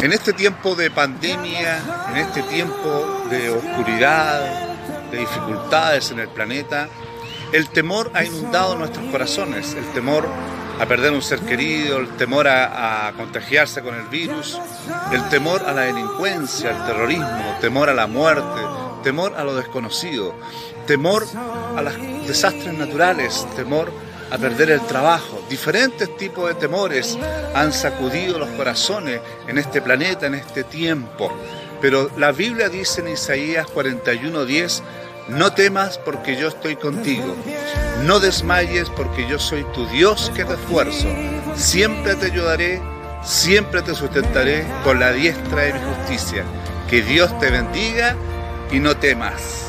En este tiempo de pandemia, en este tiempo de oscuridad, de dificultades en el planeta, el temor ha inundado nuestros corazones, el temor a perder un ser querido, el temor a, contagiarse con el virus, el temor a la delincuencia, al terrorismo, temor a la muerte, temor a lo desconocido, temor a los desastres naturales, temor a perder el trabajo. Diferentes tipos de temores han sacudido los corazones en este planeta, en este tiempo. Pero la Biblia dice en Isaías 41:10, no temas porque yo estoy contigo, no desmayes porque yo soy tu Dios que te esfuerzo, siempre te ayudaré, siempre te sustentaré con la diestra de mi justicia. Que Dios te bendiga y no temas.